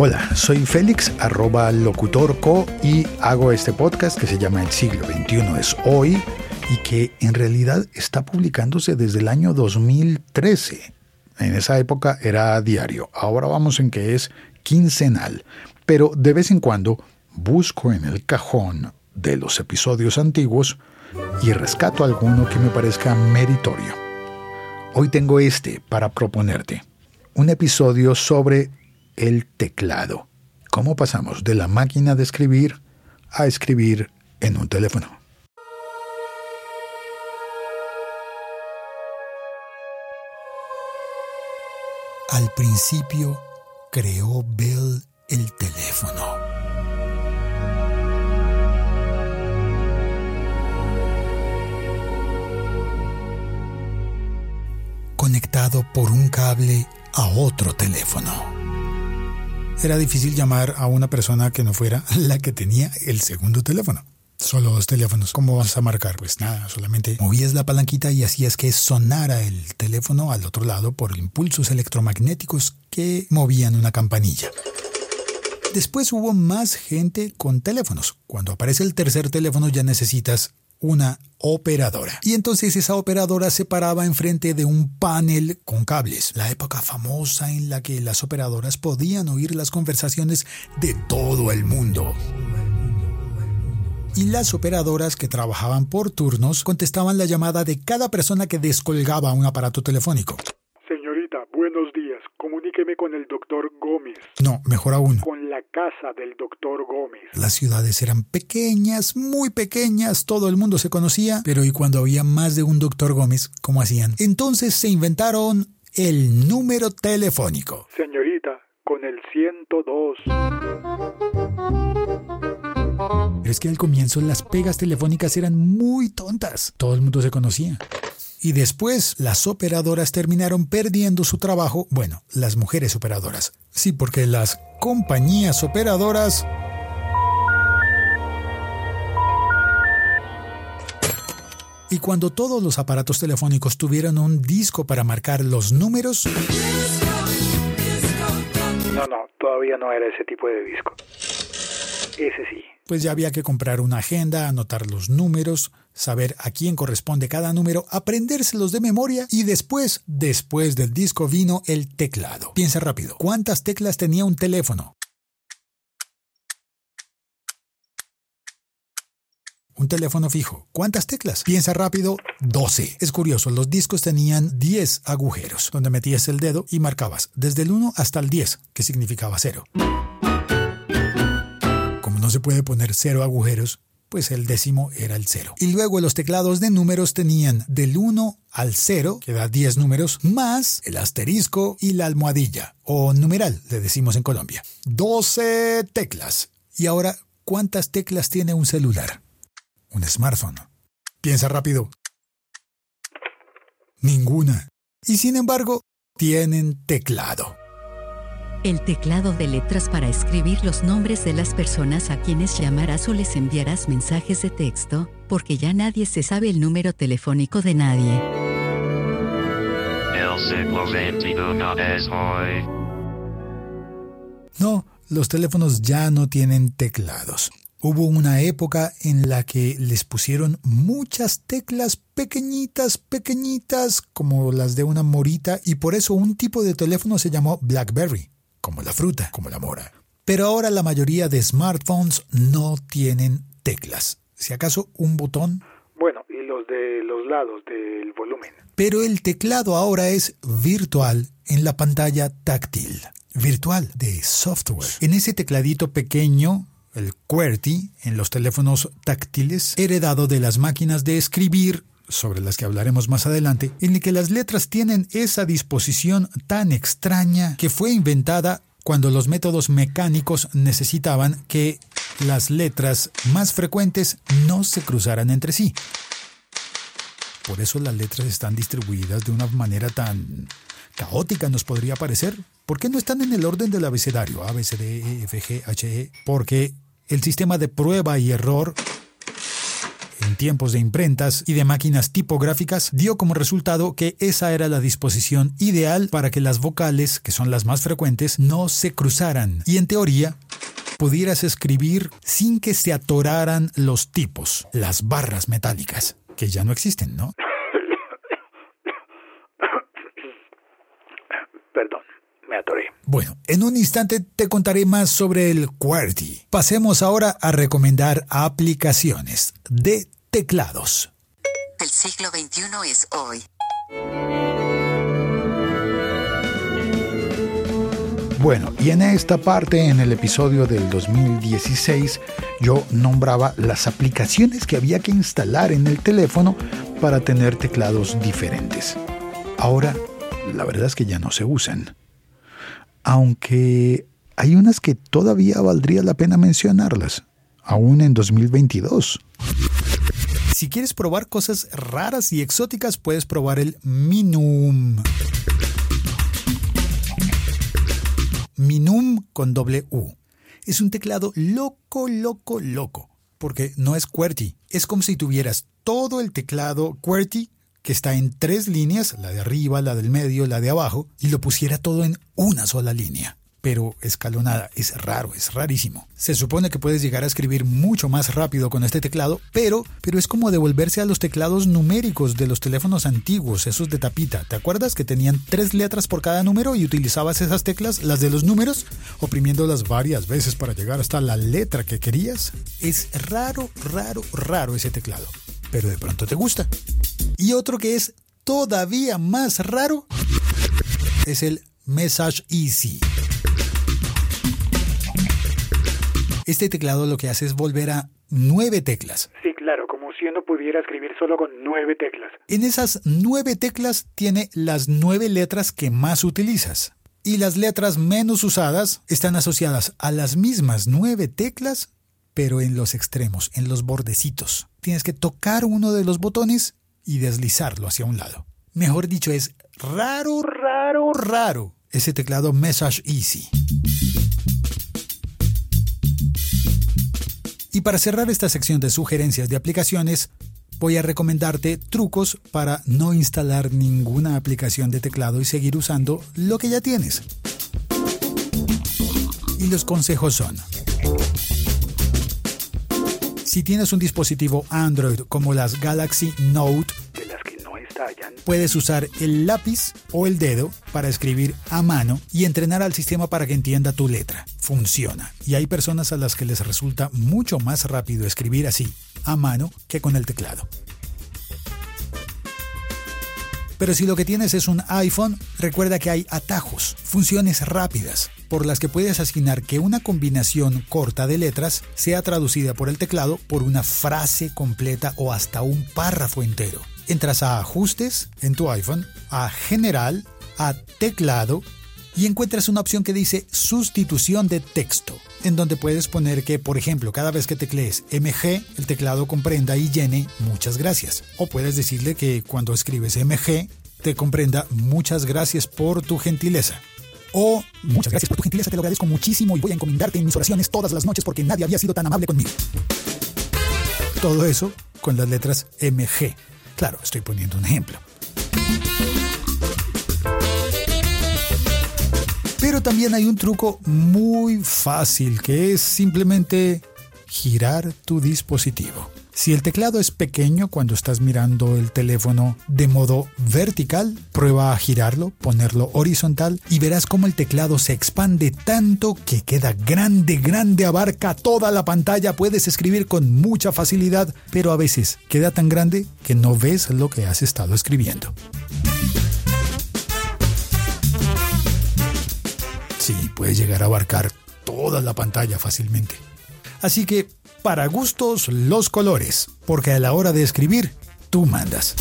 Hola, soy Félix, arroba locutorco, y hago este podcast que se llama El siglo XXI es hoy y que en realidad está publicándose desde el año 2013. En esa época era diario, ahora vamos en que es quincenal, pero de vez en cuando busco en el cajón de los episodios antiguos y rescato alguno que me parezca meritorio. Hoy tengo este para proponerte, un episodio sobre el teclado. ¿Cómo pasamos de la máquina de escribir a escribir en un teléfono? Al principio creó Bell el teléfono. Conectado por un cable a otro teléfono. Era difícil llamar a una persona que no fuera la que tenía el segundo teléfono. Solo dos teléfonos. ¿Cómo vas a marcar? Pues nada, solamente movías la palanquita y hacías que sonara el teléfono al otro lado por impulsos electromagnéticos que movían una campanilla. Después hubo más gente con teléfonos. Cuando aparece el tercer teléfono ya necesitas una operadora. Y entonces esa operadora se paraba enfrente de un panel con cables. La época famosa en la que las operadoras podían oír las conversaciones de todo el mundo y las operadoras que trabajaban por turnos contestaban la llamada de cada persona que descolgaba un aparato telefónico. Con el doctor Gómez. No, mejor aún. Con la casa del doctor Gómez. Las ciudades eran pequeñas, muy pequeñas, todo el mundo se conocía, pero ¿y cuando había más de un doctor Gómez? ¿Cómo hacían? Entonces se inventaron el número telefónico. Señorita, con el 102 es que al comienzo las pegas telefónicas eran muy tontas. Todo el mundo se conocía. Y después las operadoras terminaron perdiendo su trabajo. Bueno, las mujeres operadoras. Sí, porque las compañías operadoras... Y cuando todos los aparatos telefónicos tuvieron un disco para marcar los números... No, no, todavía no era ese tipo de disco. Ese sí pues ya había que comprar una agenda, anotar los números, saber a quién corresponde cada número, aprendérselos de memoria y después, después del disco vino el teclado. Piensa rápido, ¿cuántas teclas tenía un teléfono? Un teléfono fijo. ¿Cuántas teclas? Piensa rápido, 12. Es curioso, los discos tenían 10 agujeros, donde metías el dedo y marcabas desde el 1 hasta el 10, que significaba 0 no se puede poner cero agujeros, pues el décimo era el cero. Y luego los teclados de números tenían del 1 al 0, que da 10 números, más el asterisco y la almohadilla, o numeral, le decimos en Colombia. 12 teclas. Y ahora, ¿cuántas teclas tiene un celular? Un smartphone. Piensa rápido. Ninguna. Y sin embargo, tienen teclado el teclado de letras para escribir los nombres de las personas a quienes llamarás o les enviarás mensajes de texto, porque ya nadie se sabe el número telefónico de nadie. No, los teléfonos ya no tienen teclados. Hubo una época en la que les pusieron muchas teclas pequeñitas, pequeñitas, como las de una morita, y por eso un tipo de teléfono se llamó BlackBerry como la fruta, como la mora. Pero ahora la mayoría de smartphones no tienen teclas. Si acaso un botón. Bueno, y los de los lados del volumen. Pero el teclado ahora es virtual en la pantalla táctil. Virtual de software. En ese tecladito pequeño, el QWERTY, en los teléfonos táctiles, heredado de las máquinas de escribir sobre las que hablaremos más adelante, en el que las letras tienen esa disposición tan extraña que fue inventada cuando los métodos mecánicos necesitaban que las letras más frecuentes no se cruzaran entre sí. Por eso las letras están distribuidas de una manera tan caótica, nos podría parecer. ¿Por qué no están en el orden del abecedario? A, B, C, D, E, F, G, H, E. Porque el sistema de prueba y error en tiempos de imprentas y de máquinas tipográficas, dio como resultado que esa era la disposición ideal para que las vocales, que son las más frecuentes, no se cruzaran. Y en teoría, pudieras escribir sin que se atoraran los tipos, las barras metálicas, que ya no existen, ¿no? Perdón, me atoré. Bueno, en un instante te contaré más sobre el QWERTY. Pasemos ahora a recomendar aplicaciones de teclados. El siglo XXI es hoy. Bueno, y en esta parte, en el episodio del 2016, yo nombraba las aplicaciones que había que instalar en el teléfono para tener teclados diferentes. Ahora, la verdad es que ya no se usan. Aunque hay unas que todavía valdría la pena mencionarlas, aún en 2022. Si quieres probar cosas raras y exóticas, puedes probar el Minum. Minum con doble U. Es un teclado loco, loco, loco, porque no es QWERTY. Es como si tuvieras todo el teclado QWERTY, que está en tres líneas, la de arriba, la del medio, la de abajo, y lo pusiera todo en una sola línea pero escalonada. Es raro, es rarísimo. Se supone que puedes llegar a escribir mucho más rápido con este teclado, pero, pero es como devolverse a los teclados numéricos de los teléfonos antiguos, esos de tapita. ¿Te acuerdas que tenían tres letras por cada número y utilizabas esas teclas, las de los números, oprimiéndolas varias veces para llegar hasta la letra que querías? Es raro, raro, raro ese teclado, pero de pronto te gusta. Y otro que es todavía más raro es el Message Easy. Este teclado lo que hace es volver a nueve teclas. Sí, claro, como si uno pudiera escribir solo con nueve teclas. En esas nueve teclas tiene las nueve letras que más utilizas. Y las letras menos usadas están asociadas a las mismas nueve teclas, pero en los extremos, en los bordecitos. Tienes que tocar uno de los botones y deslizarlo hacia un lado. Mejor dicho, es raro, raro, raro ese teclado Message Easy. Y para cerrar esta sección de sugerencias de aplicaciones, voy a recomendarte trucos para no instalar ninguna aplicación de teclado y seguir usando lo que ya tienes. Y los consejos son, si tienes un dispositivo Android como las Galaxy Note Puedes usar el lápiz o el dedo para escribir a mano y entrenar al sistema para que entienda tu letra. Funciona. Y hay personas a las que les resulta mucho más rápido escribir así, a mano, que con el teclado. Pero si lo que tienes es un iPhone, recuerda que hay atajos, funciones rápidas, por las que puedes asignar que una combinación corta de letras sea traducida por el teclado por una frase completa o hasta un párrafo entero entras a Ajustes en tu iPhone, a General, a Teclado y encuentras una opción que dice Sustitución de texto, en donde puedes poner que, por ejemplo, cada vez que teclees MG, el teclado comprenda y llene muchas gracias. O puedes decirle que cuando escribes MG, te comprenda muchas gracias por tu gentileza. O muchas gracias por tu gentileza, te lo agradezco muchísimo y voy a encomendarte en mis oraciones todas las noches porque nadie había sido tan amable conmigo. Todo eso con las letras MG. Claro, estoy poniendo un ejemplo. Pero también hay un truco muy fácil que es simplemente girar tu dispositivo. Si el teclado es pequeño cuando estás mirando el teléfono de modo vertical, prueba a girarlo, ponerlo horizontal y verás cómo el teclado se expande tanto que queda grande, grande, abarca toda la pantalla, puedes escribir con mucha facilidad, pero a veces queda tan grande que no ves lo que has estado escribiendo. Sí, puedes llegar a abarcar toda la pantalla fácilmente. Así que para gustos los colores, porque a la hora de escribir, tú mandas.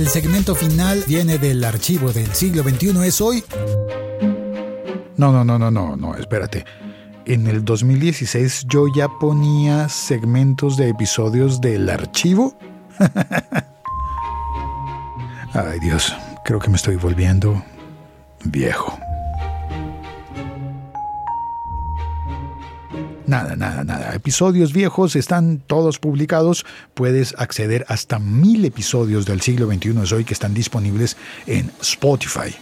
El segmento final viene del archivo del siglo XXI, es hoy... No, no, no, no, no, no, espérate. En el 2016 yo ya ponía segmentos de episodios del archivo. Ay Dios, creo que me estoy volviendo viejo. Nada, nada, nada. Episodios viejos están todos publicados. Puedes acceder hasta mil episodios del siglo XXI hoy que están disponibles en Spotify.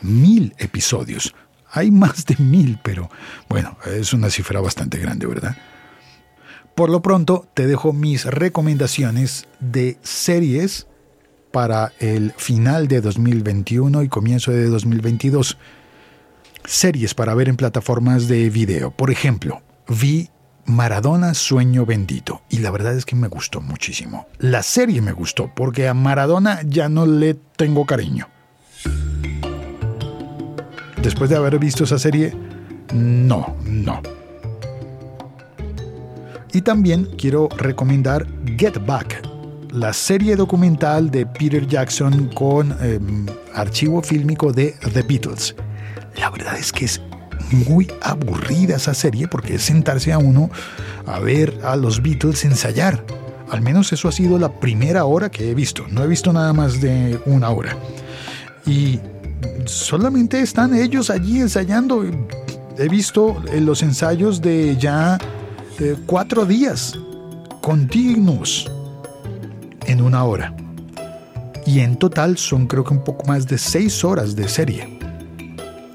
Mil episodios. Hay más de mil, pero bueno, es una cifra bastante grande, ¿verdad? Por lo pronto, te dejo mis recomendaciones de series para el final de 2021 y comienzo de 2022 series para ver en plataformas de video. Por ejemplo, vi Maradona Sueño Bendito y la verdad es que me gustó muchísimo. La serie me gustó porque a Maradona ya no le tengo cariño. Después de haber visto esa serie, no, no. Y también quiero recomendar Get Back, la serie documental de Peter Jackson con em, archivo fílmico de The Beatles. La verdad es que es muy aburrida esa serie porque es sentarse a uno a ver a los Beatles ensayar. Al menos eso ha sido la primera hora que he visto. No he visto nada más de una hora. Y solamente están ellos allí ensayando. He visto los ensayos de ya cuatro días continuos en una hora. Y en total son creo que un poco más de seis horas de serie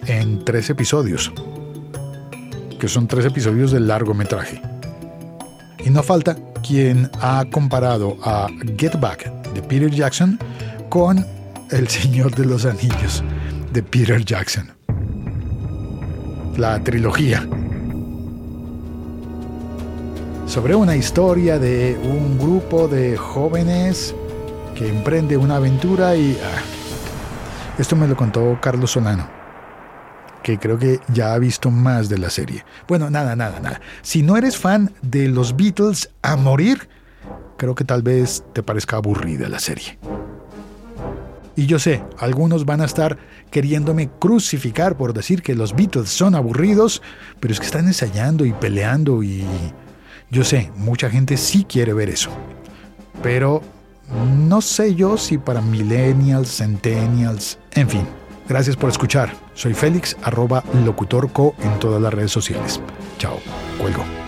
en tres episodios, que son tres episodios del largometraje. Y no falta quien ha comparado a Get Back de Peter Jackson con El Señor de los Anillos de Peter Jackson. La trilogía. Sobre una historia de un grupo de jóvenes que emprende una aventura y... Ah, esto me lo contó Carlos Solano que creo que ya ha visto más de la serie. Bueno, nada, nada, nada. Si no eres fan de los Beatles a morir, creo que tal vez te parezca aburrida la serie. Y yo sé, algunos van a estar queriéndome crucificar por decir que los Beatles son aburridos, pero es que están ensayando y peleando y... Yo sé, mucha gente sí quiere ver eso. Pero no sé yo si para millennials, centennials, en fin. Gracias por escuchar. Soy Félix, arroba locutorco en todas las redes sociales. Chao, cuelgo.